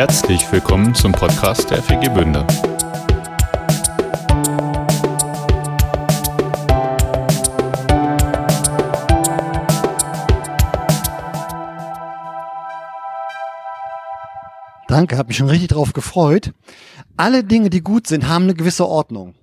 Herzlich willkommen zum Podcast der FG Bünde. Danke, habe mich schon richtig drauf gefreut. Alle Dinge, die gut sind, haben eine gewisse Ordnung.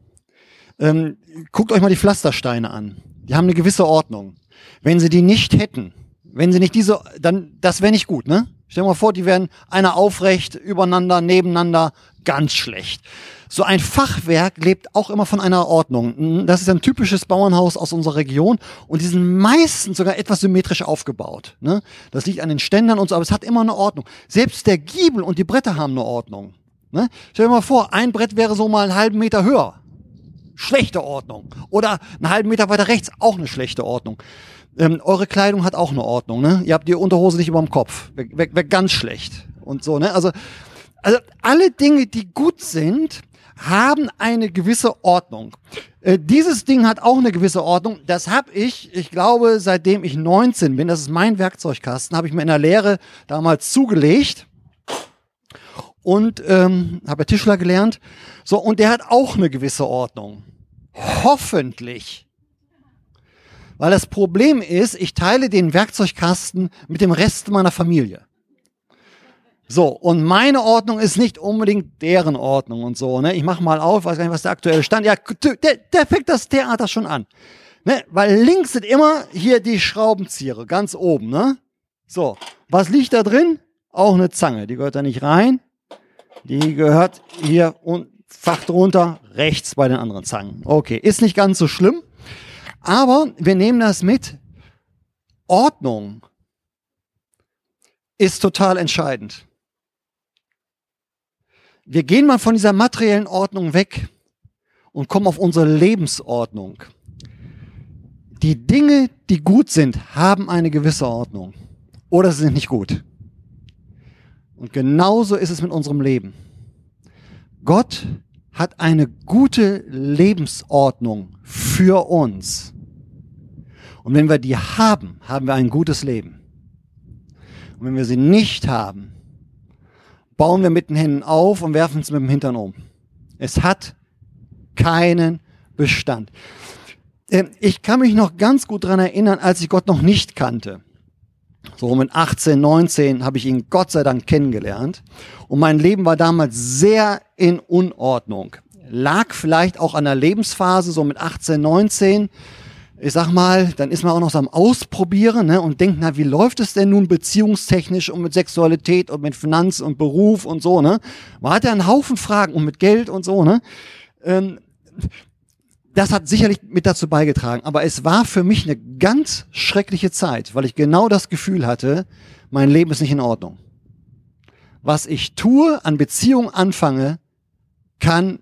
Ähm, guckt euch mal die Pflastersteine an. Die haben eine gewisse Ordnung. Wenn sie die nicht hätten, wenn sie nicht diese, dann, das wäre nicht gut, ne? Stell dir mal vor, die wären einer aufrecht, übereinander, nebeneinander, ganz schlecht. So ein Fachwerk lebt auch immer von einer Ordnung. Das ist ein typisches Bauernhaus aus unserer Region und die sind meistens sogar etwas symmetrisch aufgebaut. Ne? Das liegt an den Ständern und so, aber es hat immer eine Ordnung. Selbst der Giebel und die Bretter haben eine Ordnung. Ne? Stell dir mal vor, ein Brett wäre so mal einen halben Meter höher. Schlechte Ordnung. Oder einen halben Meter weiter rechts, auch eine schlechte Ordnung. Ähm, eure Kleidung hat auch eine Ordnung, ne? Ihr habt die Unterhose nicht über dem Kopf. Wäre wär, ganz schlecht. Und so, ne? Also, also alle Dinge, die gut sind, haben eine gewisse Ordnung. Äh, dieses Ding hat auch eine gewisse Ordnung. Das habe ich, ich glaube, seitdem ich 19 bin, das ist mein Werkzeugkasten, habe ich mir in der Lehre damals zugelegt und ähm, habe Tischler gelernt. So, und der hat auch eine gewisse Ordnung. Hoffentlich. Weil das Problem ist, ich teile den Werkzeugkasten mit dem Rest meiner Familie. So, und meine Ordnung ist nicht unbedingt deren Ordnung und so. Ne? Ich mache mal auf, weiß gar nicht, was der aktuelle Stand. Ja, der, der fängt das Theater schon an. Ne? Weil links sind immer hier die Schraubenzieher, ganz oben. Ne? So, was liegt da drin? Auch eine Zange. Die gehört da nicht rein. Die gehört hier und Fach drunter, rechts bei den anderen Zangen. Okay, ist nicht ganz so schlimm. Aber wir nehmen das mit. Ordnung ist total entscheidend. Wir gehen mal von dieser materiellen Ordnung weg und kommen auf unsere Lebensordnung. Die Dinge, die gut sind, haben eine gewisse Ordnung. Oder sie sind nicht gut. Und genauso ist es mit unserem Leben. Gott hat eine gute Lebensordnung für uns. Und wenn wir die haben, haben wir ein gutes Leben. Und wenn wir sie nicht haben, bauen wir mit den Händen auf und werfen es mit dem Hintern um. Es hat keinen Bestand. Ähm, ich kann mich noch ganz gut daran erinnern, als ich Gott noch nicht kannte. So mit 18, 19 habe ich ihn Gott sei Dank kennengelernt. Und mein Leben war damals sehr in Unordnung. Lag vielleicht auch an der Lebensphase, so mit 18, 19 ich sag mal, dann ist man auch noch so am Ausprobieren ne, und denkt, na, wie läuft es denn nun beziehungstechnisch und mit Sexualität und mit Finanz und Beruf und so, ne? Man hat ja einen Haufen Fragen und mit Geld und so, ne? Ähm, das hat sicherlich mit dazu beigetragen, aber es war für mich eine ganz schreckliche Zeit, weil ich genau das Gefühl hatte, mein Leben ist nicht in Ordnung. Was ich tue, an Beziehungen anfange, kann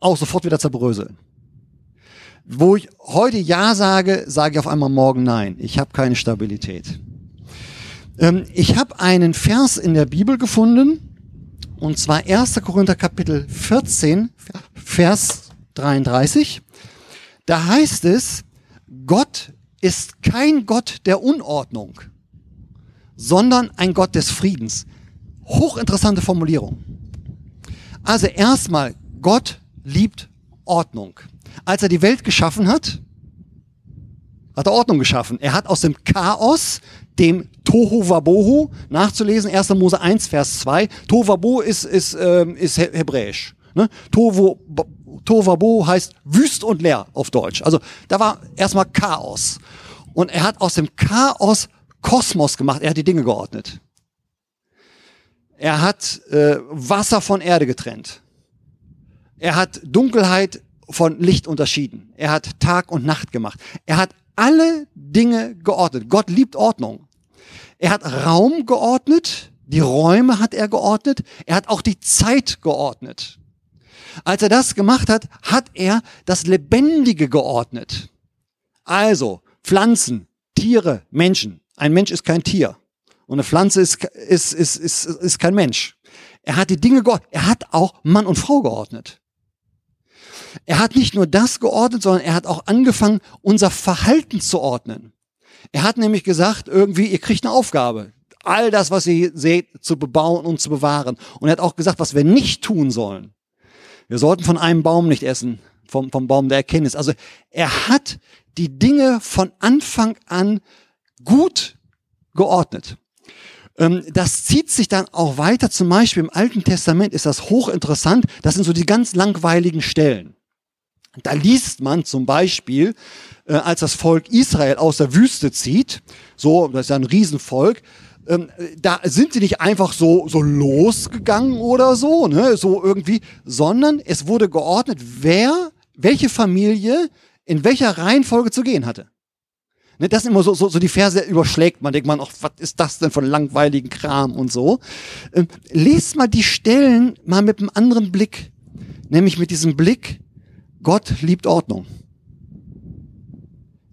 auch sofort wieder zerbröseln. Wo ich heute Ja sage, sage ich auf einmal morgen Nein. Ich habe keine Stabilität. Ähm, ich habe einen Vers in der Bibel gefunden, und zwar 1. Korinther Kapitel 14, Vers 33. Da heißt es, Gott ist kein Gott der Unordnung, sondern ein Gott des Friedens. Hochinteressante Formulierung. Also erstmal, Gott liebt Ordnung als er die Welt geschaffen hat, hat er Ordnung geschaffen. Er hat aus dem Chaos, dem Tohu Wabohu, nachzulesen, 1. Mose 1, Vers 2. Tohu Wabohu ist, ist, ähm, ist hebräisch. Ne? Tohu, Wabohu heißt wüst und leer auf Deutsch. Also da war erstmal Chaos. Und er hat aus dem Chaos Kosmos gemacht. Er hat die Dinge geordnet. Er hat äh, Wasser von Erde getrennt. Er hat Dunkelheit von Licht unterschieden. Er hat Tag und Nacht gemacht. Er hat alle Dinge geordnet. Gott liebt Ordnung. Er hat Raum geordnet, die Räume hat er geordnet, er hat auch die Zeit geordnet. Als er das gemacht hat, hat er das Lebendige geordnet. Also Pflanzen, Tiere, Menschen. Ein Mensch ist kein Tier und eine Pflanze ist, ist, ist, ist, ist kein Mensch. Er hat die Dinge geordnet. Er hat auch Mann und Frau geordnet. Er hat nicht nur das geordnet, sondern er hat auch angefangen, unser Verhalten zu ordnen. Er hat nämlich gesagt, irgendwie, ihr kriegt eine Aufgabe. all das, was ihr seht, zu bebauen und zu bewahren. Und er hat auch gesagt, was wir nicht tun sollen. Wir sollten von einem Baum nicht essen, vom, vom Baum der Erkenntnis. Also er hat die Dinge von Anfang an gut geordnet. Ähm, das zieht sich dann auch weiter. Zum Beispiel im Alten Testament ist das hochinteressant. Das sind so die ganz langweiligen Stellen. Da liest man zum Beispiel, äh, als das Volk Israel aus der Wüste zieht, so, das ist ja ein Riesenvolk, ähm, da sind sie nicht einfach so, so losgegangen oder so, ne, so irgendwie, sondern es wurde geordnet, wer, welche Familie in welcher Reihenfolge zu gehen hatte. Ne, das sind immer so, so, so die Verse überschlägt man, denkt man, ach, was ist das denn für langweiligen Kram und so. Ähm, lest mal die Stellen mal mit einem anderen Blick, nämlich mit diesem Blick, Gott liebt Ordnung.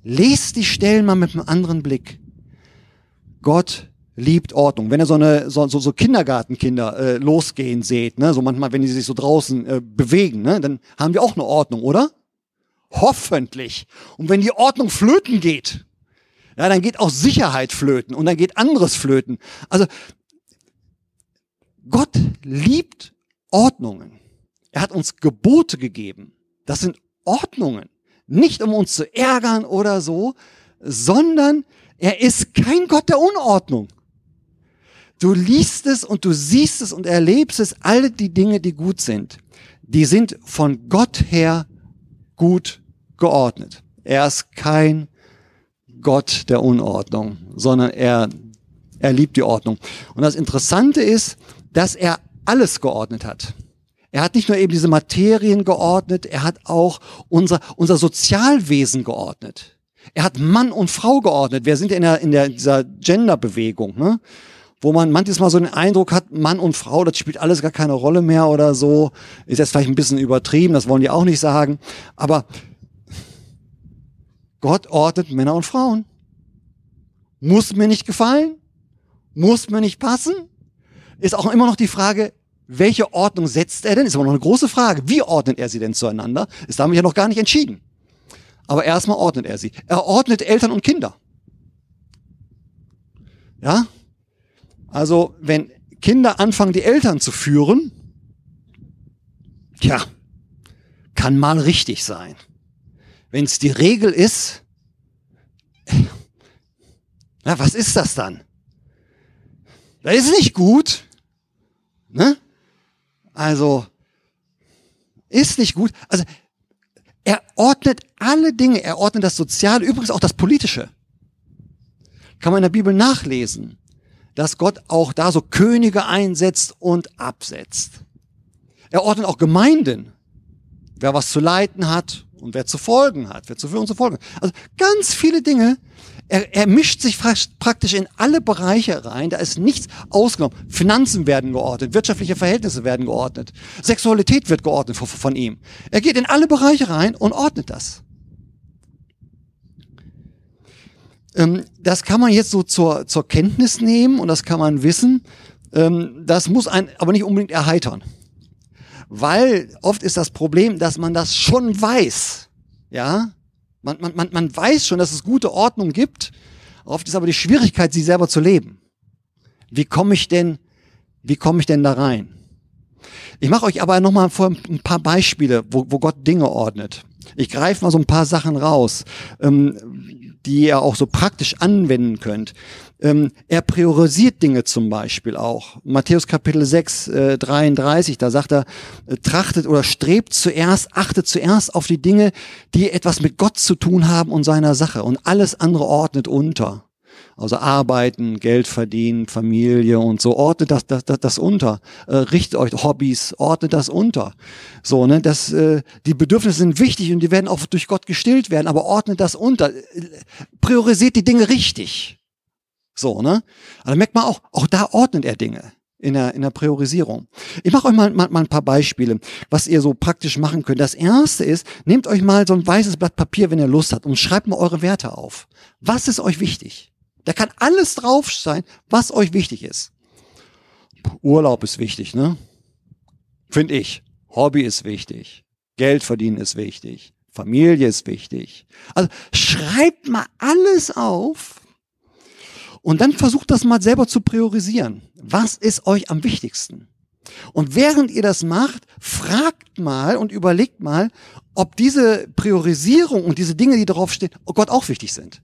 Lest die Stellen mal mit einem anderen Blick. Gott liebt Ordnung. Wenn ihr so eine so, so, so Kindergartenkinder äh, losgehen seht, ne, so manchmal, wenn die sich so draußen äh, bewegen, ne, dann haben wir auch eine Ordnung, oder? Hoffentlich. Und wenn die Ordnung flöten geht, ja, dann geht auch Sicherheit flöten und dann geht anderes flöten. Also Gott liebt Ordnungen. Er hat uns Gebote gegeben. Das sind Ordnungen. Nicht um uns zu ärgern oder so, sondern er ist kein Gott der Unordnung. Du liest es und du siehst es und erlebst es, alle die Dinge, die gut sind, die sind von Gott her gut geordnet. Er ist kein Gott der Unordnung, sondern er, er liebt die Ordnung. Und das Interessante ist, dass er alles geordnet hat. Er hat nicht nur eben diese Materien geordnet, er hat auch unser, unser Sozialwesen geordnet. Er hat Mann und Frau geordnet. Wir sind in, der, in der, dieser Gender-Bewegung, ne? wo man manches Mal so den Eindruck hat, Mann und Frau, das spielt alles gar keine Rolle mehr oder so. Ist jetzt vielleicht ein bisschen übertrieben, das wollen die auch nicht sagen. Aber Gott ordnet Männer und Frauen. Muss mir nicht gefallen? Muss mir nicht passen? Ist auch immer noch die Frage, welche Ordnung setzt er denn? Ist aber noch eine große Frage. Wie ordnet er sie denn zueinander? Ist damit ja noch gar nicht entschieden. Aber erstmal ordnet er sie. Er ordnet Eltern und Kinder. Ja? Also, wenn Kinder anfangen, die Eltern zu führen, tja, kann mal richtig sein. Wenn es die Regel ist, na, was ist das dann? Das ist nicht gut. Ne? Also, ist nicht gut. Also, er ordnet alle Dinge. Er ordnet das Soziale, übrigens auch das Politische. Kann man in der Bibel nachlesen, dass Gott auch da so Könige einsetzt und absetzt. Er ordnet auch Gemeinden. Wer was zu leiten hat, und wer zu folgen hat, wer zu führen und zu folgen. Also ganz viele Dinge. Er, er mischt sich praktisch in alle Bereiche rein. Da ist nichts ausgenommen. Finanzen werden geordnet, wirtschaftliche Verhältnisse werden geordnet, Sexualität wird geordnet von, von ihm. Er geht in alle Bereiche rein und ordnet das. Ähm, das kann man jetzt so zur, zur Kenntnis nehmen und das kann man wissen. Ähm, das muss einen aber nicht unbedingt erheitern weil oft ist das Problem, dass man das schon weiß. Ja, man, man, man, man weiß schon, dass es gute Ordnung gibt. Oft ist aber die Schwierigkeit, sie selber zu leben. Wie komme ich denn, wie komme ich denn da rein? Ich mache euch aber nochmal vor ein paar Beispiele, wo, wo Gott Dinge ordnet. Ich greife mal so ein paar Sachen raus, ähm, die ihr auch so praktisch anwenden könnt. Ähm, er priorisiert Dinge zum Beispiel auch. Matthäus Kapitel 6, äh, 33, da sagt er, äh, trachtet oder strebt zuerst, achtet zuerst auf die Dinge, die etwas mit Gott zu tun haben und seiner Sache und alles andere ordnet unter. Also arbeiten, Geld verdienen, Familie und so, ordnet das, das, das, das unter. Äh, richtet euch Hobbys, ordnet das unter. So, ne, das, äh, die Bedürfnisse sind wichtig und die werden auch durch Gott gestillt werden, aber ordnet das unter. Priorisiert die Dinge richtig. So, ne? Also merkt man auch, auch da ordnet er Dinge in der, in der Priorisierung. Ich mache euch mal, mal, mal ein paar Beispiele, was ihr so praktisch machen könnt. Das erste ist, nehmt euch mal so ein weißes Blatt Papier, wenn ihr Lust habt, und schreibt mal eure Werte auf. Was ist euch wichtig? Da kann alles drauf sein, was euch wichtig ist. Urlaub ist wichtig, ne? Finde ich. Hobby ist wichtig. Geld verdienen ist wichtig. Familie ist wichtig. Also schreibt mal alles auf, Und dann versucht das mal selber zu priorisieren. Was ist euch am wichtigsten? Und während ihr das macht, fragt mal und überlegt mal, ob diese Priorisierung und diese Dinge, die darauf stehen, oh Gott auch wichtig sind.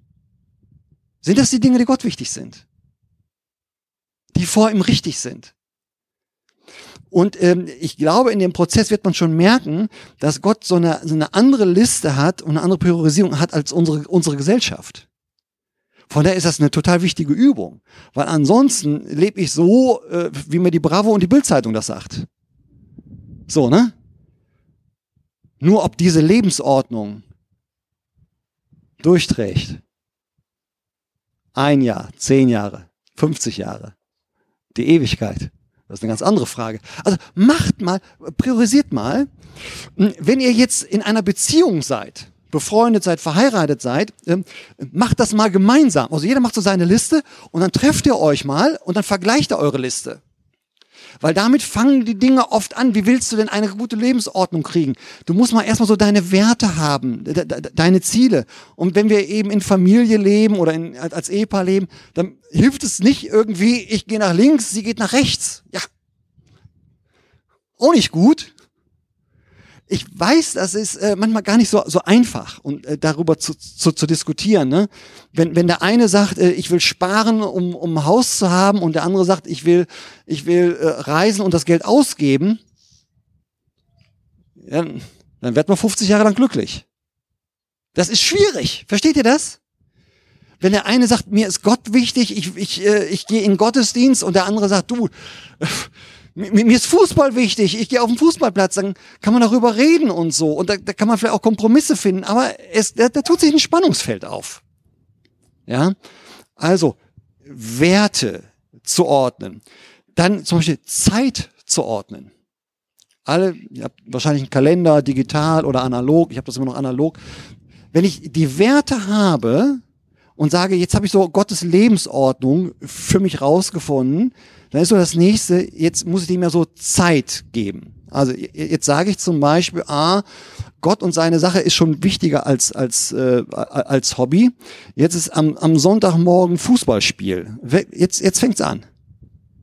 Sind das die Dinge, die Gott wichtig sind? Die vor ihm richtig sind? Und ähm, ich glaube, in dem Prozess wird man schon merken, dass Gott so eine, so eine andere Liste hat und eine andere Priorisierung hat als unsere, unsere Gesellschaft. Von daher ist das eine total wichtige Übung. Weil ansonsten lebe ich so, äh, wie mir die Bravo und die Bildzeitung das sagt. So, ne? Nur ob diese Lebensordnung durchträgt. Ein Jahr, zehn Jahre, 50 Jahre. Die Ewigkeit. Das ist eine ganz andere Frage. Also macht mal, priorisiert mal. Wenn ihr jetzt in einer Beziehung seid, befreundet seid, verheiratet seid, ähm, macht das mal gemeinsam. Also jeder macht so seine Liste und dann trefft ihr euch mal und dann vergleicht ihr eure Liste. Weil damit fangen die Dinge oft an. Wie willst du denn eine gute Lebensordnung kriegen? Du musst mal erstmal so deine Werte haben, de de deine Ziele. Und wenn wir eben in Familie leben oder in, als Ehepaar leben, dann hilft es nicht irgendwie, ich gehe nach links, sie geht nach rechts. Ja. Auch nicht gut ich weiß, das ist äh, manchmal gar nicht so, so einfach und äh, darüber zu, zu, zu diskutieren. Ne? Wenn, wenn der eine sagt, äh, ich will sparen, um, um ein Haus zu haben, und der andere sagt, ich will, ich will äh, reisen und das Geld ausgeben, ja, dann wird man 50 Jahre lang glücklich. Das ist schwierig. Versteht ihr das? Wenn der eine sagt, mir ist Gott wichtig, ich, ich, äh, ich gehe in Gottesdienst und der andere sagt, du, mir, mir ist Fußball wichtig, ich gehe auf den Fußballplatz, dann kann man darüber reden und so. Und da, da kann man vielleicht auch Kompromisse finden, aber es, da, da tut sich ein Spannungsfeld auf. Ja, also Werte zu ordnen. Dann zum Beispiel Zeit zu ordnen. Alle, ihr habt wahrscheinlich einen Kalender, digital oder analog, ich habe das immer noch analog. Wenn ich die Werte habe und sage, jetzt habe ich so Gottes Lebensordnung für mich rausgefunden, dann ist so das nächste, jetzt muss ich dem ja so Zeit geben. Also jetzt sage ich zum Beispiel, ah, Gott und seine Sache ist schon wichtiger als, als, äh, als Hobby. Jetzt ist am, am Sonntagmorgen Fußballspiel. Jetzt, jetzt fängt's an.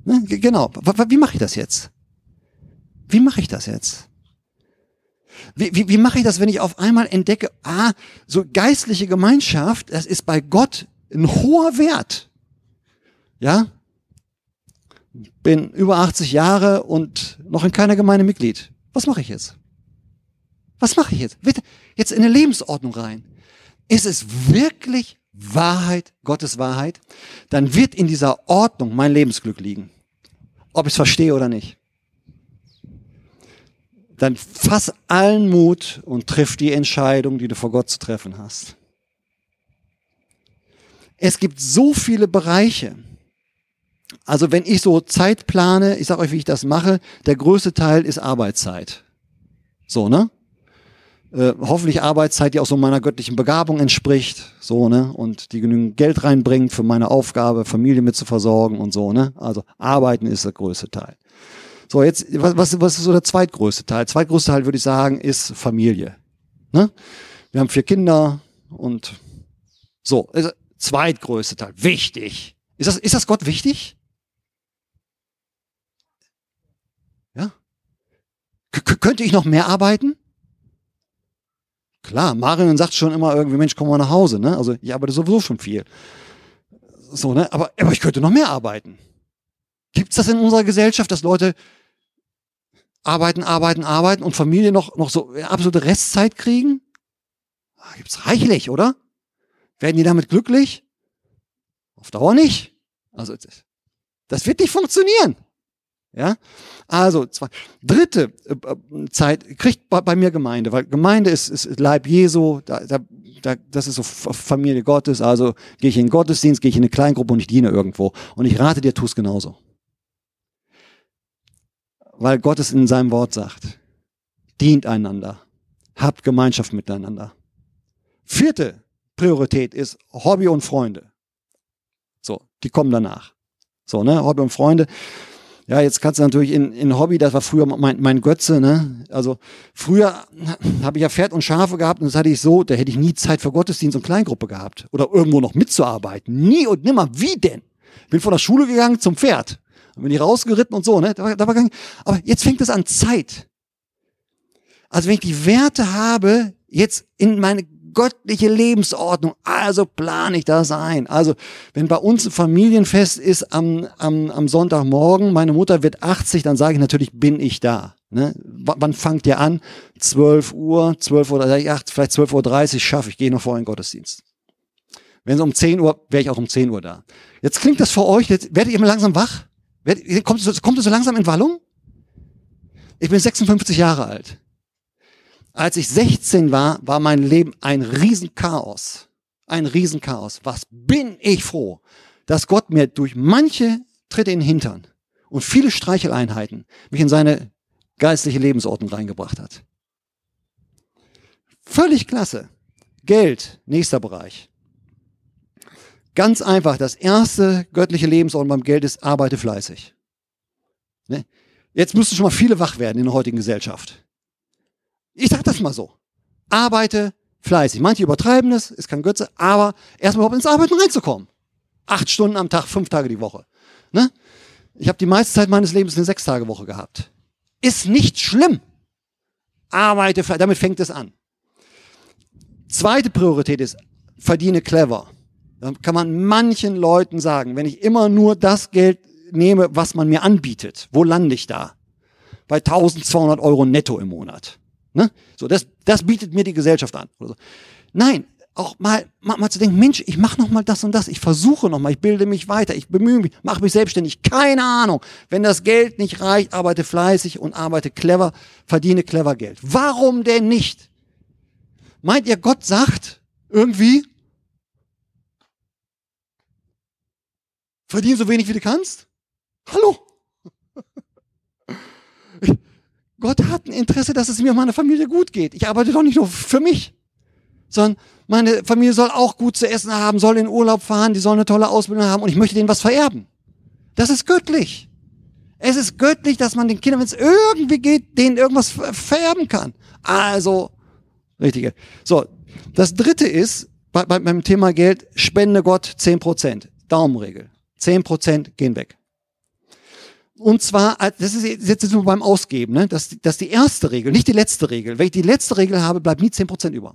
Ne? Genau. Wie mache ich das jetzt? Wie mache ich das jetzt? Wie, wie, wie mache ich das, wenn ich auf einmal entdecke, ah, so geistliche Gemeinschaft, das ist bei Gott ein hoher Wert. Ja, bin über 80 Jahre und noch in keiner Gemeinde Mitglied. Was mache ich jetzt? Was mache ich jetzt? Jetzt in eine Lebensordnung rein. Ist es wirklich Wahrheit, Gottes Wahrheit? Dann wird in dieser Ordnung mein Lebensglück liegen. Ob ich es verstehe oder nicht. Dann fass allen Mut und triff die Entscheidung, die du vor Gott zu treffen hast. Es gibt so viele Bereiche, also wenn ich so Zeit plane, ich sage euch, wie ich das mache, der größte Teil ist Arbeitszeit. So, ne? Äh, hoffentlich Arbeitszeit, die auch so meiner göttlichen Begabung entspricht, so, ne? Und die genügend Geld reinbringt für meine Aufgabe, Familie mit zu versorgen und so, ne? Also Arbeiten ist der größte Teil. So, jetzt, was, was, was ist so der zweitgrößte Teil? Zweitgrößte Teil, würde ich sagen, ist Familie. Ne? Wir haben vier Kinder und so, also zweitgrößte Teil, wichtig. Ist das, ist das Gott wichtig? Könnte ich noch mehr arbeiten? Klar, Marion sagt schon immer irgendwie, Mensch, komm mal nach Hause, ne? Also ich arbeite sowieso schon viel. So, ne? Aber, aber ich könnte noch mehr arbeiten. Gibt es das in unserer Gesellschaft, dass Leute arbeiten, arbeiten, arbeiten und Familie noch, noch so absolute Restzeit kriegen? Ah, gibt's reichlich, oder? Werden die damit glücklich? Auf Dauer nicht. Also, das wird nicht funktionieren. Ja, also zwei. dritte äh, äh, Zeit kriegt bei, mir Gemeinde, weil Gemeinde ist, ist Leib Jesu, da, da, da, das ist so Familie Gottes. Also gehe ich in den Gottesdienst, gehe ich in eine Kleingruppe und ich diene irgendwo. Und ich rate dir, tu es genauso, weil Gott es in seinem Wort sagt: Dient einander, habt Gemeinschaft miteinander. Vierte Priorität ist Hobby und Freunde. So, die kommen danach. So, ne, Hobby und Freunde. Ja, jetzt kannst du natürlich in, in Hobby, das war früher mein, mein Götze, ne? Also früher habe ich ja Pferd und Schafe gehabt und das hatte ich so, da hätte ich nie Zeit für Gottesdienst und Kleingruppe gehabt. Oder irgendwo noch mitzuarbeiten. Nie und nimmer. Wie denn? Bin von der Schule gegangen zum Pferd. Dann bin ich rausgeritten und so, ne? Da war, da war gar nicht, aber jetzt fängt es an Zeit. Also wenn ich die Werte habe, jetzt in meine göttliche Lebensordnung, also plane ich das ein. Also wenn bei uns ein Familienfest ist am, am, am Sonntagmorgen, meine Mutter wird 80, dann sage ich natürlich, bin ich da. Ne? Wann fangt ihr an? 12 Uhr, 12 Uhr, vielleicht 12.30 Uhr schaffe ich, gehe noch vor in den Gottesdienst. Wenn es um 10 Uhr, wäre ich auch um 10 Uhr da. Jetzt klingt das für euch, jetzt werdet ihr mal langsam wach? Werdet, kommt, kommt es so langsam in Wallung? Ich bin 56 Jahre alt. Als ich 16 war, war mein Leben ein Riesenchaos. Ein Riesenchaos. Was bin ich froh, dass Gott mir durch manche Tritte in den Hintern und viele Streicheleinheiten mich in seine geistliche Lebensordnung reingebracht hat. Völlig klasse. Geld, nächster Bereich. Ganz einfach, das erste göttliche Lebensordnung beim Geld ist, arbeite fleißig. Ne? Jetzt müssten schon mal viele wach werden in der heutigen Gesellschaft. Ich sag das mal so. Arbeite fleißig. Manche übertreiben es, ist kein Götze, aber erstmal überhaupt ins Arbeiten reinzukommen. Acht Stunden am Tag, fünf Tage die Woche. Ne? Ich habe die meiste Zeit meines Lebens eine Sechs-Tage-Woche gehabt. Ist nicht schlimm. Arbeite. Damit fängt es an. Zweite Priorität ist, verdiene clever. Dann kann man manchen Leuten sagen, wenn ich immer nur das Geld nehme, was man mir anbietet, wo lande ich da? Bei 1200 Euro netto im Monat. Ne? So, das, das bietet mir die Gesellschaft an. So. Nein, auch mal, mal, mal zu denken, Mensch, ich mache noch mal das und das, ich versuche noch mal, ich bilde mich weiter, ich bemühe mich, mache mich selbstständig. Keine Ahnung. Wenn das Geld nicht reicht, arbeite fleißig und arbeite clever, verdiene clever Geld. Warum denn nicht? Meint ihr, Gott sagt irgendwie, verdien so wenig wie du kannst? Hallo? Gott hat ein Interesse, dass es mir und meiner Familie gut geht. Ich arbeite doch nicht nur für mich, sondern meine Familie soll auch gut zu essen haben, soll in Urlaub fahren, die soll eine tolle Ausbildung haben und ich möchte denen was vererben. Das ist göttlich. Es ist göttlich, dass man den Kindern, wenn es irgendwie geht, denen irgendwas vererben kann. Also, richtige. So, das dritte ist, bei, beim Thema Geld, spende Gott zehn Prozent. Daumenregel. Zehn Prozent gehen weg. Und zwar, das ist jetzt nur beim Ausgeben, ne? das, das ist die erste Regel, nicht die letzte Regel. Wenn ich die letzte Regel habe, bleibt nie zehn Prozent über.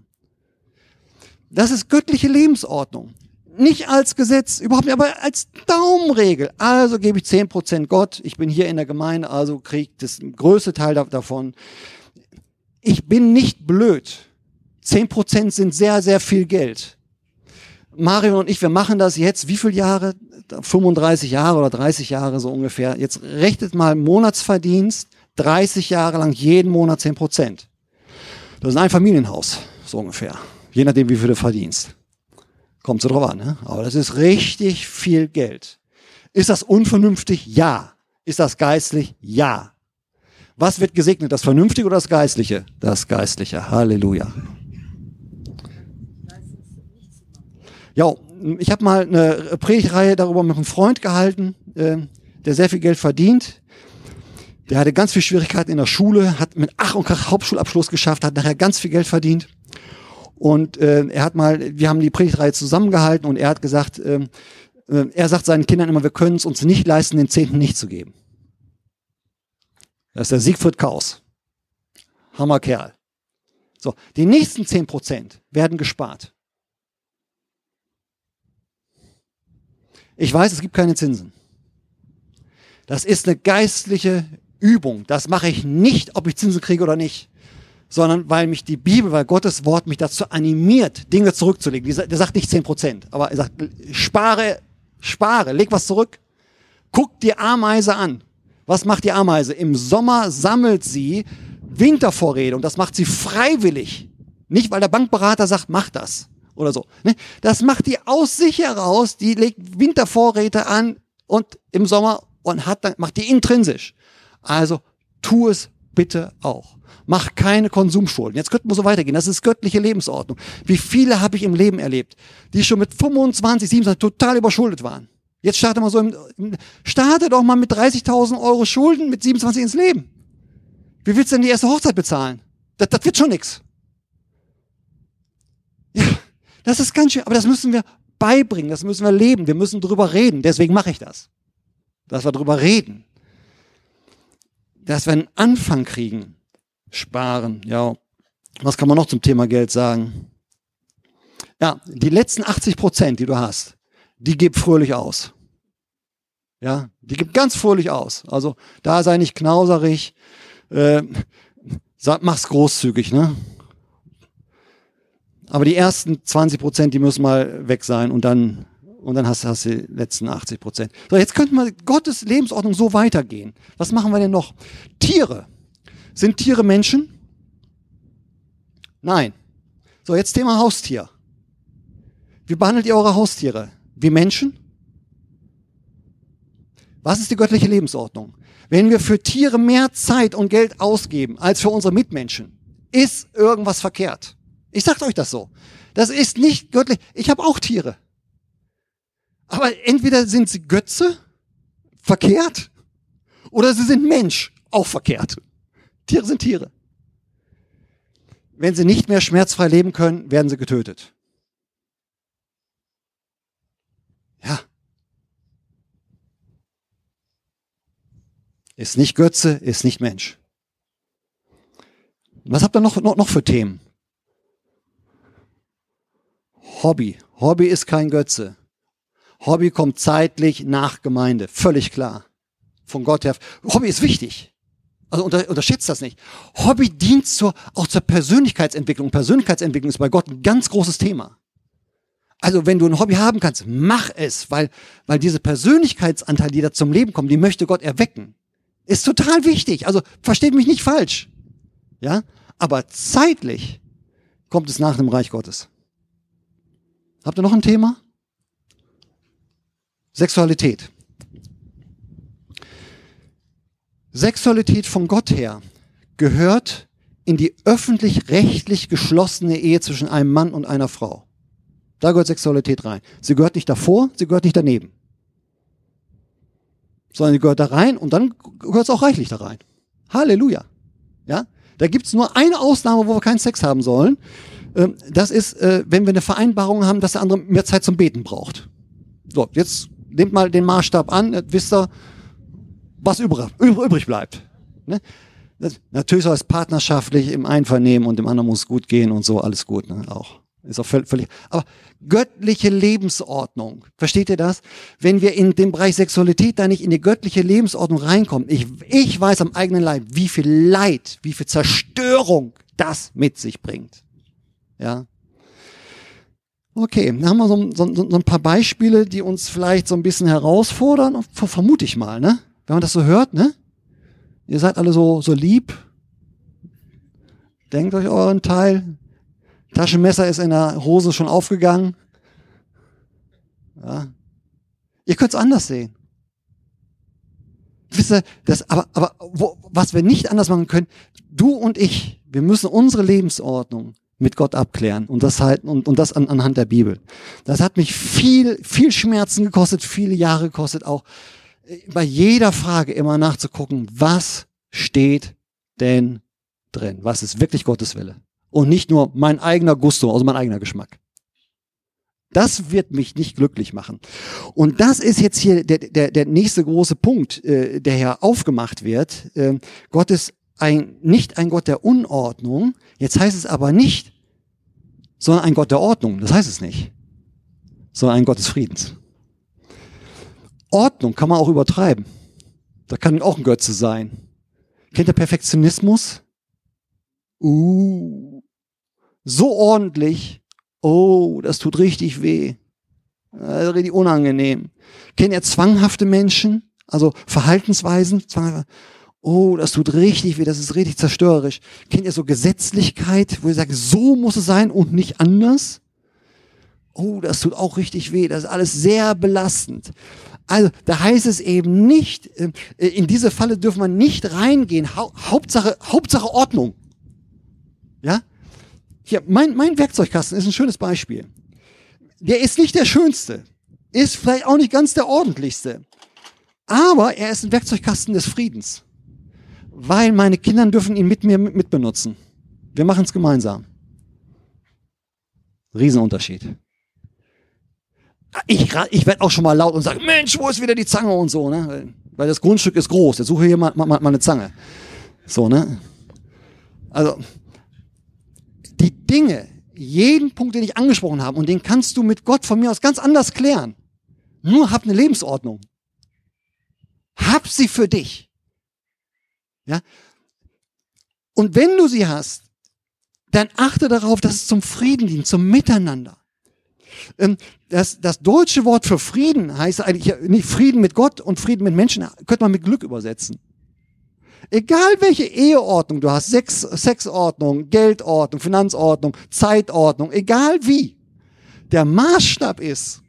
Das ist göttliche Lebensordnung. Nicht als Gesetz, überhaupt nicht, aber als Daumenregel. Also gebe ich zehn Prozent Gott. Ich bin hier in der Gemeinde, also kriege das größte Teil davon. Ich bin nicht blöd. Zehn Prozent sind sehr, sehr viel Geld. Mario und ich, wir machen das jetzt, wie viele Jahre? 35 Jahre oder 30 Jahre so ungefähr. Jetzt rechnet mal Monatsverdienst, 30 Jahre lang jeden Monat 10 Prozent. Das ist ein Familienhaus, so ungefähr. Je nachdem, wie viel du verdienst. Kommt so drauf an, ne? Aber das ist richtig viel Geld. Ist das unvernünftig? Ja. Ist das geistlich? Ja. Was wird gesegnet? Das Vernünftige oder das Geistliche? Das Geistliche. Halleluja. Ja, ich habe mal eine Predigreihe darüber mit einem Freund gehalten, äh, der sehr viel Geld verdient. Der hatte ganz viel Schwierigkeiten in der Schule, hat mit Ach und Krach Hauptschulabschluss geschafft, hat nachher ganz viel Geld verdient. Und äh, er hat mal, wir haben die Predigtreihe zusammengehalten und er hat gesagt, äh, äh, er sagt seinen Kindern immer, wir können es uns nicht leisten, den Zehnten nicht zu geben. Das ist der Siegfried Kaus. Hammer Kerl. So, die nächsten zehn Prozent werden gespart. Ich weiß, es gibt keine Zinsen. Das ist eine geistliche Übung. Das mache ich nicht, ob ich Zinsen kriege oder nicht, sondern weil mich die Bibel, weil Gottes Wort mich dazu animiert, Dinge zurückzulegen. Der sagt nicht zehn Prozent, aber er sagt, spare, spare, leg was zurück. Guck die Ameise an. Was macht die Ameise? Im Sommer sammelt sie Wintervorräte und das macht sie freiwillig. Nicht, weil der Bankberater sagt, mach das oder so. Ne? Das macht die aus sich heraus, die legt Wintervorräte an und im Sommer und hat dann, macht die intrinsisch. Also tu es bitte auch. Mach keine Konsumschulden. Jetzt könnten wir so weitergehen. Das ist göttliche Lebensordnung. Wie viele habe ich im Leben erlebt, die schon mit 25, 27 total überschuldet waren. Jetzt starte mal so im, starte doch mal mit 30.000 Euro Schulden mit 27 ins Leben. Wie willst du denn die erste Hochzeit bezahlen? Das, das wird schon nix. Das ist ganz schön, aber das müssen wir beibringen, das müssen wir leben, wir müssen drüber reden. Deswegen mache ich das. Dass wir drüber reden. Dass wir einen Anfang kriegen. Sparen, ja. Was kann man noch zum Thema Geld sagen? Ja, die letzten 80 Prozent, die du hast, die gib fröhlich aus. Ja, die gibt ganz fröhlich aus. Also da sei nicht knauserig, äh, mach's großzügig, ne? Aber die ersten 20 Prozent, die müssen mal weg sein und dann, und dann hast, hast du die letzten 80 Prozent. So, jetzt könnte man Gottes Lebensordnung so weitergehen. Was machen wir denn noch? Tiere. Sind Tiere Menschen? Nein. So, jetzt Thema Haustier. Wie behandelt ihr eure Haustiere? Wie Menschen? Was ist die göttliche Lebensordnung? Wenn wir für Tiere mehr Zeit und Geld ausgeben als für unsere Mitmenschen, ist irgendwas verkehrt. Ich sage euch das so. Das ist nicht göttlich. Ich habe auch Tiere. Aber entweder sind sie Götze, verkehrt, oder sie sind Mensch, auch verkehrt. Tiere sind Tiere. Wenn sie nicht mehr schmerzfrei leben können, werden sie getötet. Ja. Ist nicht Götze, ist nicht Mensch. Was habt ihr noch, noch, noch für Themen? Hobby. Hobby ist kein Götze. Hobby kommt zeitlich nach Gemeinde. Völlig klar. Von Gott her. Hobby ist wichtig. Also unter, unterschätzt das nicht. Hobby dient zur, auch zur Persönlichkeitsentwicklung. Persönlichkeitsentwicklung ist bei Gott ein ganz großes Thema. Also wenn du ein Hobby haben kannst, mach es, weil, weil diese Persönlichkeitsanteile, die da zum Leben kommen, die möchte Gott erwecken. Ist total wichtig. Also versteht mich nicht falsch. Ja? Aber zeitlich kommt es nach dem Reich Gottes. Habt ihr noch ein Thema? Sexualität. Sexualität von Gott her gehört in die öffentlich-rechtlich geschlossene Ehe zwischen einem Mann und einer Frau. Da gehört Sexualität rein. Sie gehört nicht davor, sie gehört nicht daneben. Sondern sie gehört da rein und dann gehört es auch reichlich da rein. Halleluja. Ja? Da gibt es nur eine Ausnahme, wo wir keinen Sex haben sollen. Ähm, das ist, äh, wenn wir eine Vereinbarung haben, dass der andere mehr Zeit zum Beten braucht. So, jetzt nehmt mal den Maßstab an, wisst ihr, was übrig bleibt. Ne? Natürlich soll es partnerschaftlich im Einvernehmen und dem anderen muss gut gehen und so, alles gut, ne? auch. Ist auch völlig, aber göttliche Lebensordnung. Versteht ihr das? Wenn wir in den Bereich Sexualität da nicht in die göttliche Lebensordnung reinkommen, ich, ich weiß am eigenen Leib, wie viel Leid, wie viel Zerstörung das mit sich bringt. Ja. Okay, dann haben wir so, so, so ein paar Beispiele, die uns vielleicht so ein bisschen herausfordern, vermute ich mal, ne? Wenn man das so hört, ne? Ihr seid alle so, so lieb. Denkt euch euren Teil. Taschenmesser ist in der Hose schon aufgegangen. Ja. Ihr könnt es anders sehen. Wisst ihr, das, aber, aber wo, was wir nicht anders machen können, du und ich, wir müssen unsere Lebensordnung mit Gott abklären und das halt und, und das an, anhand der Bibel. Das hat mich viel viel Schmerzen gekostet, viele Jahre gekostet auch äh, bei jeder Frage immer nachzugucken, was steht denn drin? Was ist wirklich Gottes Wille? Und nicht nur mein eigener Gusto, also mein eigener Geschmack. Das wird mich nicht glücklich machen. Und das ist jetzt hier der, der, der nächste große Punkt, äh, der hier aufgemacht wird. Ähm, Gott ist ein, nicht ein Gott der Unordnung. Jetzt heißt es aber nicht, sondern ein Gott der Ordnung. Das heißt es nicht. Sondern ein Gott des Friedens. Ordnung kann man auch übertreiben. Da kann auch ein Götze sein. Kennt ihr Perfektionismus? Uh, so ordentlich. Oh, das tut richtig weh. Das ist richtig unangenehm. Kennt ihr zwanghafte Menschen? Also Verhaltensweisen? Oh, das tut richtig weh, das ist richtig zerstörerisch. Kennt ihr so Gesetzlichkeit, wo ihr sagt, so muss es sein und nicht anders? Oh, das tut auch richtig weh, das ist alles sehr belastend. Also, da heißt es eben nicht, äh, in diese Falle dürfen wir nicht reingehen. Hauptsache, Hauptsache Ordnung. Ja? Hier, mein, mein Werkzeugkasten ist ein schönes Beispiel. Der ist nicht der schönste. Ist vielleicht auch nicht ganz der ordentlichste. Aber er ist ein Werkzeugkasten des Friedens weil meine Kinder dürfen ihn mit mir mitbenutzen. Wir machen es gemeinsam. Riesenunterschied. Ich, ich werde auch schon mal laut und sage, Mensch, wo ist wieder die Zange und so, ne? Weil das Grundstück ist groß. Jetzt suche hier mal, mal, mal eine Zange. So, ne? Also, die Dinge, jeden Punkt, den ich angesprochen habe, und den kannst du mit Gott von mir aus ganz anders klären. Nur hab eine Lebensordnung. Hab sie für dich. Ja? Und wenn du sie hast, dann achte darauf, dass es zum Frieden dient, zum Miteinander. Ähm, das, das deutsche Wort für Frieden heißt eigentlich nicht Frieden mit Gott und Frieden mit Menschen, könnte man mit Glück übersetzen. Egal welche Eheordnung du hast, Sex, Sexordnung, Geldordnung, Finanzordnung, Zeitordnung, egal wie, der Maßstab ist,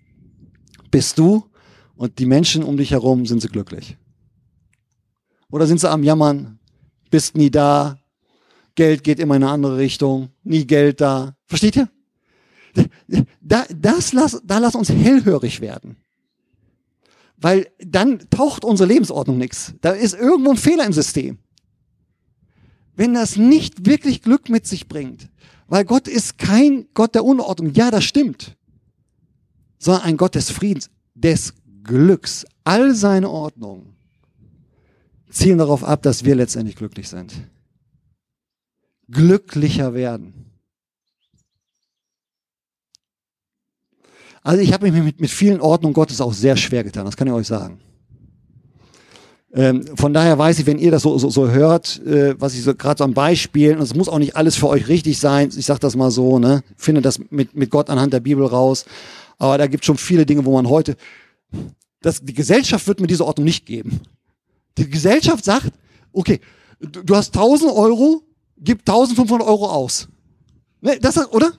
bist du und die Menschen um dich herum sind sie glücklich. Oder sind sie am Jammern, bist nie da, Geld geht immer in eine andere Richtung, nie Geld da. Versteht ihr? Da, das lass, da lass uns hellhörig werden. Weil dann taucht unsere Lebensordnung nichts. Da ist irgendwo ein Fehler im System. Wenn das nicht wirklich Glück mit sich bringt, weil Gott ist kein Gott der Unordnung, ja, das stimmt, sondern ein Gott des Friedens, des Glücks. All seine Ordnungen zielen darauf ab, dass wir letztendlich glücklich sind. Glücklicher werden. Also ich habe mich mit, mit vielen Ordnungen Gottes auch sehr schwer getan, das kann ich euch sagen. Ähm, von daher weiß ich, wenn ihr das so, so, so hört, äh, was ich so gerade so am Beispiel, und es muss auch nicht alles für euch richtig sein, ich sage das mal so, ne, finde das mit, mit Gott anhand der Bibel raus, aber da gibt schon viele Dinge, wo man heute, das, die Gesellschaft wird mir diese Ordnung nicht geben. Die Gesellschaft sagt, okay, du, hast 1000 Euro, gib 1500 Euro aus. Ne, das, oder?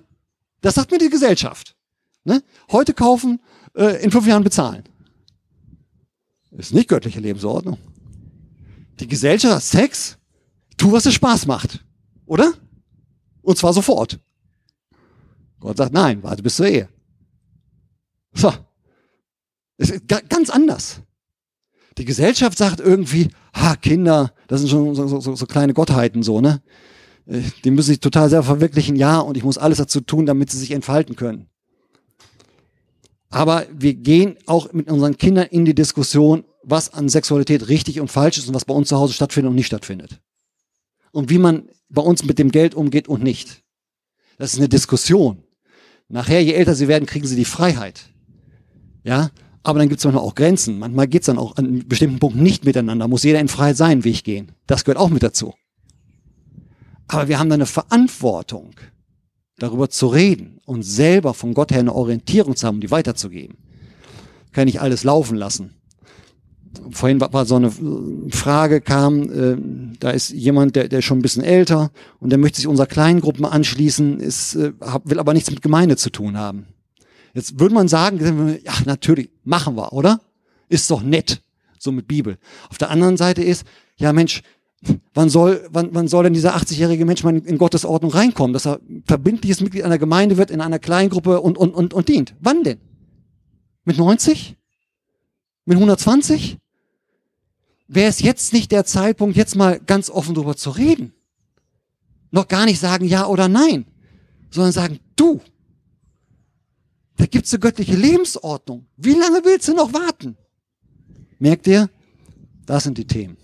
Das sagt mir die Gesellschaft. Ne? Heute kaufen, äh, in fünf Jahren bezahlen. Ist nicht göttliche Lebensordnung. Die Gesellschaft, Sex, tu, was dir Spaß macht. Oder? Und zwar sofort. Gott sagt, nein, warte bis zur Ehe. So. Es ist ganz anders. Die Gesellschaft sagt irgendwie, ha, Kinder, das sind schon so, so, so kleine Gottheiten, so, ne? Äh, die müssen sich total selber verwirklichen, ja, und ich muss alles dazu tun, damit sie sich entfalten können. Aber wir gehen auch mit unseren Kindern in die Diskussion, was an Sexualität richtig und falsch ist und was bei uns zu Hause stattfindet und nicht stattfindet. Und wie man bei uns mit dem Geld umgeht und nicht. Das ist eine Diskussion. Nachher, je älter sie werden, kriegen sie die Freiheit. Ja, aber dann gibt es manchmal auch Grenzen. Manchmal geht es dann auch an einem bestimmten Punkt nicht miteinander. Muss jeder in Freiheit seinen Weg gehen. Das gehört auch mit dazu. Aber wir haben da eine Verantwortung darüber zu reden und selber von Gott her eine Orientierung zu haben, die weiterzugeben. Kann ich alles laufen lassen. Vorhin war, so eine Frage kam, äh, da ist jemand, der, der ist schon ein bisschen älter und der möchte sich unserer Kleingruppen anschließen, ist, äh, will aber nichts mit Gemeinde zu tun haben. Jetzt würde man sagen, ja, natürlich, machen wir, oder? Ist doch nett, so mit Bibel. Auf der anderen Seite ist, ja Mensch, Wann soll, wann, wann soll denn dieser 80-jährige Mensch mal in, Gottes Ordnung reinkommen, dass er verbindliches Mitglied einer Gemeinde wird, in einer Kleingruppe und, und, und, und dient? Wann denn? Mit 90? Mit 120? Wäre es jetzt nicht der Zeitpunkt, jetzt mal ganz offen darüber zu reden? Noch gar nicht sagen ja oder nein, sondern sagen, du, da gibt's eine göttliche Lebensordnung. Wie lange willst du noch warten? Merkt ihr? Das sind die Themen.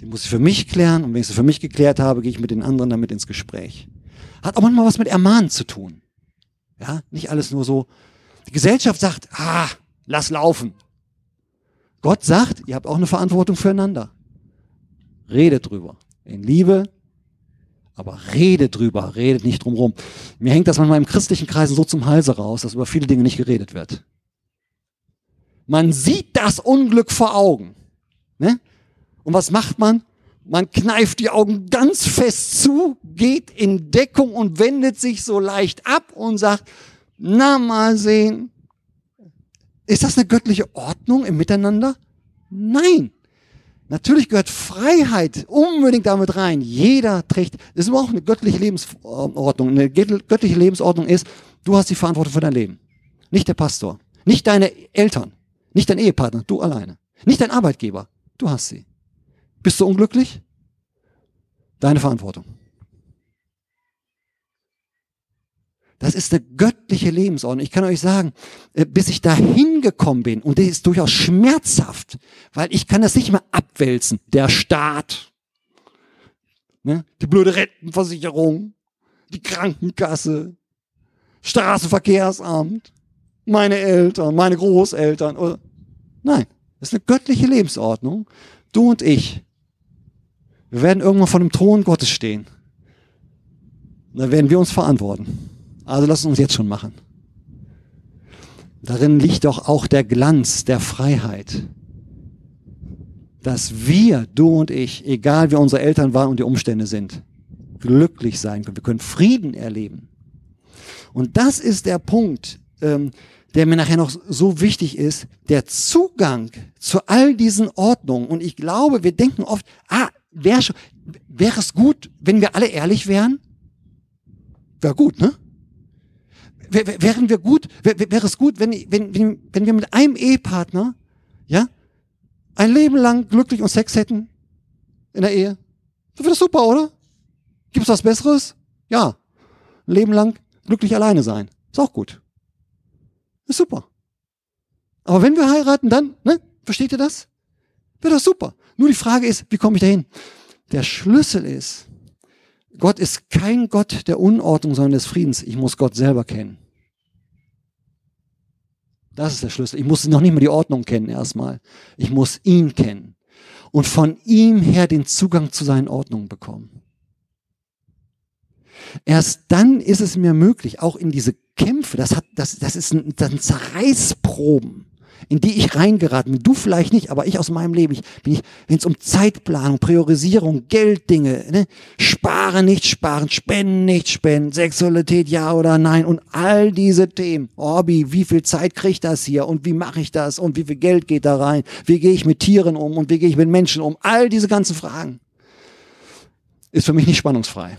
Die muss ich für mich klären und wenn ich sie für mich geklärt habe, gehe ich mit den anderen damit ins Gespräch. Hat auch manchmal was mit Ermahnen zu tun. Ja, nicht alles nur so. Die Gesellschaft sagt, ah, lass laufen. Gott sagt, ihr habt auch eine Verantwortung füreinander. Redet drüber. In Liebe, aber redet drüber, redet nicht drumrum. Mir hängt das manchmal im christlichen Kreisen so zum Halse raus, dass über viele Dinge nicht geredet wird. Man sieht das Unglück vor Augen. Ne? Und was macht man? Man kneift die Augen ganz fest zu, geht in Deckung und wendet sich so leicht ab und sagt, na mal sehen. Ist das eine göttliche Ordnung im Miteinander? Nein. Natürlich gehört Freiheit unbedingt damit rein. Jeder trägt, das ist auch eine göttliche Lebensordnung. Eine göttliche Lebensordnung ist, du hast die Verantwortung für dein Leben. Nicht der Pastor. Nicht deine Eltern. Nicht dein Ehepartner. Du alleine. Nicht dein Arbeitgeber. Du hast sie. Bist du unglücklich? Deine Verantwortung. Das ist eine göttliche Lebensordnung. Ich kann euch sagen, äh, bis ich da hingekommen bin, und das ist durchaus schmerzhaft, weil ich kann das nicht mehr abwälzen. Der Staat, ne? die blöde Rentenversicherung, die Krankenkasse, Straßenverkehrsamt, meine Eltern, meine Großeltern. Nein, das ist eine göttliche Lebensordnung. Du und ich. Wir werden irgendwann vor dem Thron Gottes stehen. Und da werden wir uns verantworten. Also lass uns jetzt schon machen. Darin liegt doch auch der Glanz der Freiheit. Dass wir, du und ich, egal wie unsere Eltern waren und die Umstände sind, glücklich sein können. Wir können Frieden erleben. Und das ist der Punkt, ähm, der mir nachher noch so wichtig ist, der Zugang zu all diesen Ordnungen. Und ich glaube, wir denken oft, ah, wäre wär es gut, wenn wir alle ehrlich wären? Wäre gut, ne? Wären wir gut, wäre es gut, wenn, wenn, wenn, wenn wir mit einem Ehepartner, ja, ein Leben lang glücklich und Sex hätten in der Ehe? Das wäre das super, oder? Gibt es was Besseres? Ja. Ein Leben lang glücklich alleine sein. Ist auch gut. Ist super. Aber wenn wir heiraten, dann, ne? Versteht ihr das? Wäre das super. Nur die Frage ist, wie komme ich dahin? Der Schlüssel ist, Gott ist kein Gott der Unordnung, sondern des Friedens. Ich muss Gott selber kennen. Das ist der Schlüssel. Ich muss noch nicht mal die Ordnung kennen erstmal. Ich muss ihn kennen. Und von ihm her den Zugang zu seinen Ordnungen bekommen. Erst dann ist es mir möglich, auch in diese Kämpfe, das hat, das, das ist ein, das Zerreißproben, in die ich reingeraten bin. Du vielleicht nicht, aber ich aus meinem Leben, ich bin ich, wenn es um Zeitplanung, Priorisierung, Gelddinge, ne, sparen, nicht sparen, spenden, nicht spenden, Sexualität, ja oder nein und all diese Themen. Hobby, wie viel Zeit kriege ich das hier und wie mache ich das und wie viel Geld geht da rein? Wie gehe ich mit Tieren um und wie gehe ich mit Menschen um? All diese ganzen Fragen ist für mich nicht spannungsfrei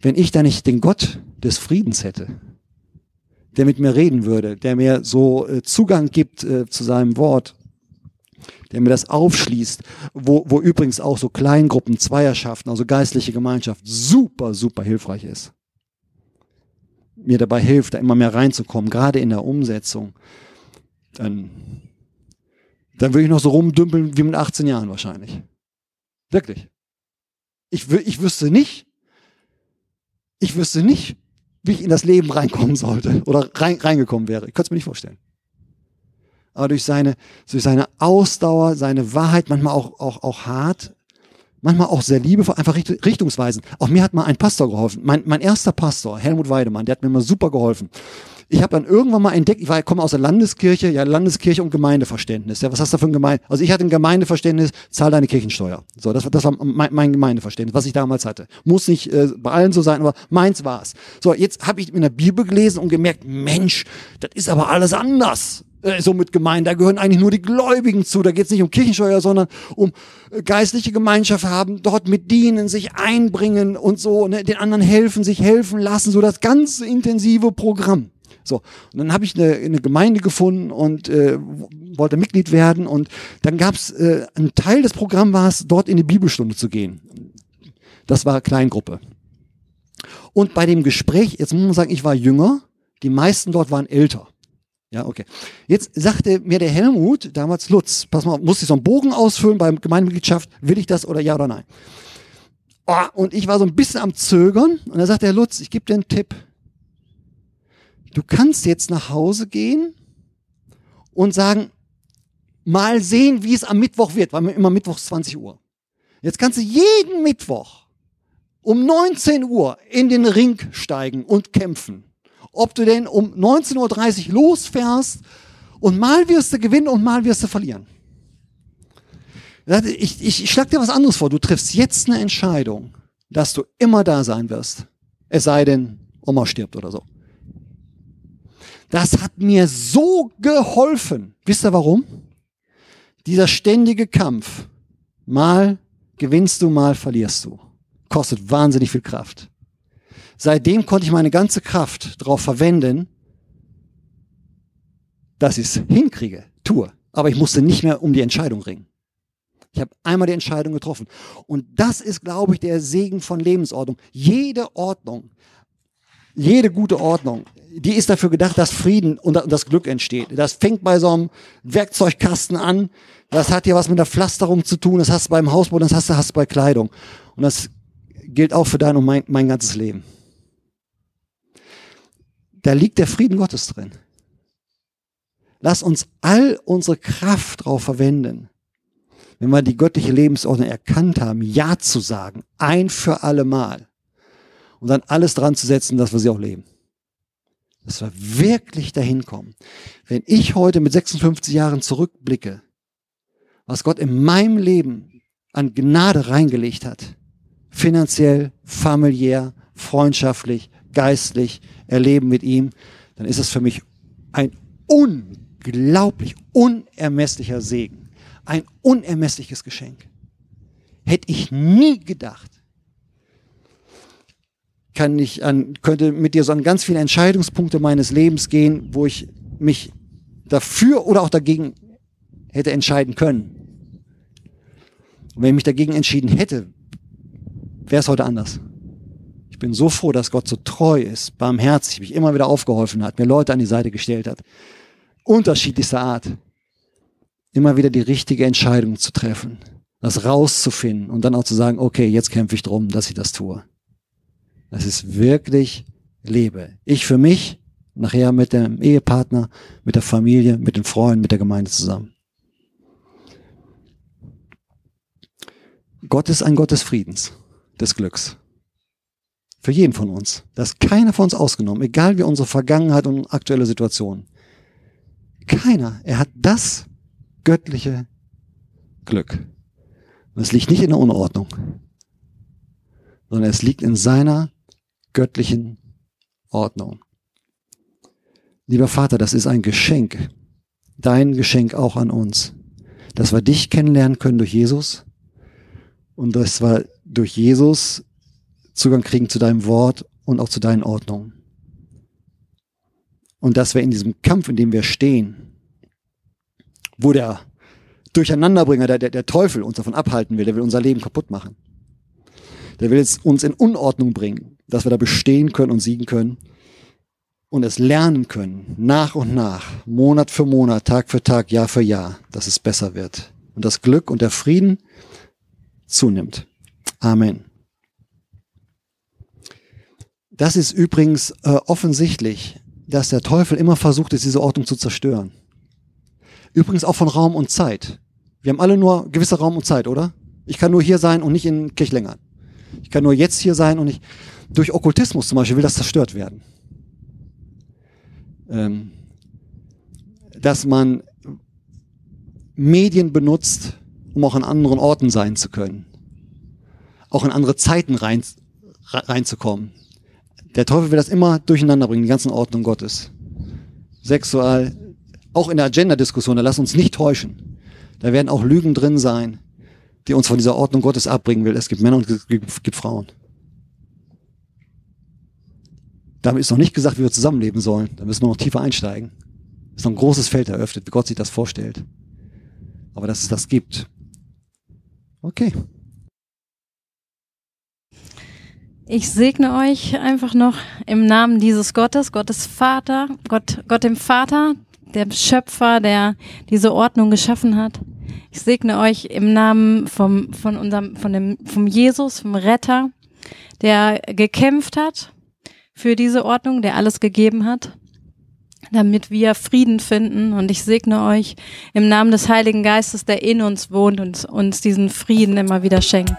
wenn ich da nicht den Gott des Friedens hätte, der mit mir reden würde, der mir so äh, Zugang gibt äh, zu seinem Wort, der mir das aufschließt, wo, wo übrigens auch so Kleingruppen, Zweierschaften, also geistliche Gemeinschaft super, super hilfreich ist. Mir dabei hilft, da immer mehr reinzukommen, gerade in der Umsetzung. Dann, dann würde ich noch so rumdümpeln wie mit 18 Jahren wahrscheinlich. Wirklich. Ich, ich wüsste nicht, ich wüsste nicht, wie ich in das Leben reinkommen sollte oder rein, reingekommen wäre. Ich könnte es mir nicht vorstellen. Aber durch seine, durch seine Ausdauer, seine Wahrheit, manchmal auch, auch, auch hart, manchmal auch sehr liebevoll, einfach richtungsweisend. Auch mir hat mal ein Pastor geholfen. Mein, mein erster Pastor, Helmut Weidemann, der hat mir mal super geholfen. Ich habe dann irgendwann mal entdeckt, ich war, ich komme aus der Landeskirche, ja, Landeskirche und Gemeindeverständnis. Ja, was hast du für ein Gemeinde? Also ich hatte ein Gemeindeverständnis, zahl deine Kirchensteuer. So, das, das war mein, mein Gemeindeverständnis, was ich damals hatte. Muss nicht äh, bei allen so sein, aber meins war's. So, jetzt habe ich in der Bibel gelesen und gemerkt, Mensch, das ist aber alles anders äh, so mit Gemeinde. Da gehören eigentlich nur die Gläubigen zu. Da geht es nicht um Kirchensteuer, sondern um äh, geistliche Gemeinschaft haben, dort mit dienen, sich einbringen und so, ne, den anderen helfen, sich helfen lassen, so das ganze intensive Programm. So, und dann habe ich eine, eine Gemeinde gefunden und äh, wollte Mitglied werden und dann gab es äh, ein Teil des Programms war es, dort in die Bibelstunde zu gehen. Das war Kleingruppe. Und bei dem Gespräch, jetzt muss man sagen, ich war jünger, die meisten dort waren älter. Ja, okay. Jetzt sagte mir der Helmut, damals Lutz, pass mal, muss ich so einen Bogen ausfüllen beim Gemeindemitgliedschaft, will ich das oder ja oder nein? Oh, und ich war so ein bisschen am Zögern und da sagt der Lutz, ich gebe dir einen Tipp du kannst jetzt nach Hause gehen und sagen, mal sehen, wie es am Mittwoch wird, weil immer Mittwochs 20 Uhr. Jetzt kannst du jeden Mittwoch um 19 Uhr in den Ring steigen und kämpfen. Ob du denn um 19.30 Uhr losfährst und mal wirst du gewinnen und mal wirst du verlieren. Ich, ich, ich schlag dir was anderes vor. Du triffst jetzt eine Entscheidung, dass du immer da sein wirst. Es sei denn, Oma stirbt oder so. Das hat mir so geholfen. Wisst ihr warum? Dieser ständige Kampf. Mal gewinnst du, mal verlierst du. Kostet wahnsinnig viel Kraft. Seitdem konnte ich meine ganze Kraft darauf verwenden, dass ich es hinkriege, tue. Aber ich musste nicht mehr um die Entscheidung ringen. Ich habe einmal die Entscheidung getroffen. Und das ist, glaube ich, der Segen von Lebensordnung. Jede Ordnung jede gute Ordnung, die ist dafür gedacht, dass Frieden und das Glück entsteht. Das fängt bei so einem Werkzeugkasten an. Das hat ja was mit der Pflasterung zu tun. Das hast du beim Hausbau, das hast du, hast du bei Kleidung. Und das gilt auch für dein und mein, mein ganzes Leben. Da liegt der Frieden Gottes drin. Lass uns all unsere Kraft darauf verwenden, wenn wir die göttliche Lebensordnung erkannt haben, Ja zu sagen, ein für alle Mal. Und dann alles dran zu setzen, dass wir sie auch leben. Dass wir wirklich dahin kommen. Wenn ich heute mit 56 Jahren zurückblicke, was Gott in meinem Leben an Gnade reingelegt hat, finanziell, familiär, freundschaftlich, geistlich, erleben mit ihm, dann ist es für mich ein unglaublich unermesslicher Segen. Ein unermessliches Geschenk. Hätte ich nie gedacht. Kann ich an, könnte mit dir so an ganz viele Entscheidungspunkte meines Lebens gehen, wo ich mich dafür oder auch dagegen hätte entscheiden können. Und wenn ich mich dagegen entschieden hätte, wäre es heute anders. Ich bin so froh, dass Gott so treu ist, barmherzig, mich immer wieder aufgeholfen hat, mir Leute an die Seite gestellt hat. Unterschiedlichster Art. Immer wieder die richtige Entscheidung zu treffen, das rauszufinden und dann auch zu sagen, okay, jetzt kämpfe ich drum, dass ich das tue. Das ist wirklich Lebe. Ich für mich, nachher mit dem Ehepartner, mit der Familie, mit den Freunden, mit der Gemeinde zusammen. Gott ist ein Gott des Friedens, des Glücks. Für jeden von uns. Das ist keiner von uns ausgenommen, egal wie unsere Vergangenheit und aktuelle Situation. Keiner. Er hat das göttliche Glück. Und es liegt nicht in der Unordnung, sondern es liegt in seiner göttlichen Ordnung. Lieber Vater, das ist ein Geschenk. Dein Geschenk auch an uns. Dass wir dich kennenlernen können durch Jesus und dass wir durch Jesus Zugang kriegen zu deinem Wort und auch zu deinen Ordnungen. Und dass wir in diesem Kampf, in dem wir stehen, wo der Durcheinanderbringer, der, der, der Teufel uns davon abhalten will, der will unser Leben kaputt machen. Der will jetzt uns in Unordnung bringen, dass wir da bestehen können und siegen können und es lernen können, nach und nach, Monat für Monat, Tag für Tag, Jahr für Jahr, dass es besser wird. Und das Glück und der Frieden zunimmt. Amen. Das ist übrigens äh, offensichtlich, dass der Teufel immer versucht ist, diese Ordnung zu zerstören. Übrigens auch von Raum und Zeit. Wir haben alle nur gewisse Raum und Zeit, oder? Ich kann nur hier sein und nicht in Kirchlängern. Ich kann nur jetzt hier sein und nicht. Durch Okkultismus zum Beispiel will das zerstört werden. Ähm, dass man Medien benutzt, um auch an anderen Orten sein zu können. Auch in andere Zeiten rein, reinzukommen. Der Teufel will das immer durcheinander bringen, die ganzen Ordnung Gottes. Sexual, auch in der Agenda-Diskussion, da lass uns nicht täuschen. Da werden auch Lügen drin sein, die uns von dieser Ordnung Gottes abbringen will. Es gibt Männer und es gibt Frauen. Damit ist noch nicht gesagt, wie wir zusammenleben sollen. Da müssen wir noch tiefer einsteigen. Ist noch ein großes Feld eröffnet, wie Gott sich das vorstellt. Aber dass es das gibt. Okay. Ich segne euch einfach noch im Namen dieses Gottes, Gottes Vater, Gott, Gott dem Vater, der Schöpfer, der diese Ordnung geschaffen hat. Ich segne euch im Namen vom, von unserem, von dem, vom Jesus, vom Retter, der gekämpft hat für diese Ordnung, der alles gegeben hat, damit wir Frieden finden. Und ich segne euch im Namen des Heiligen Geistes, der in uns wohnt und uns diesen Frieden immer wieder schenkt.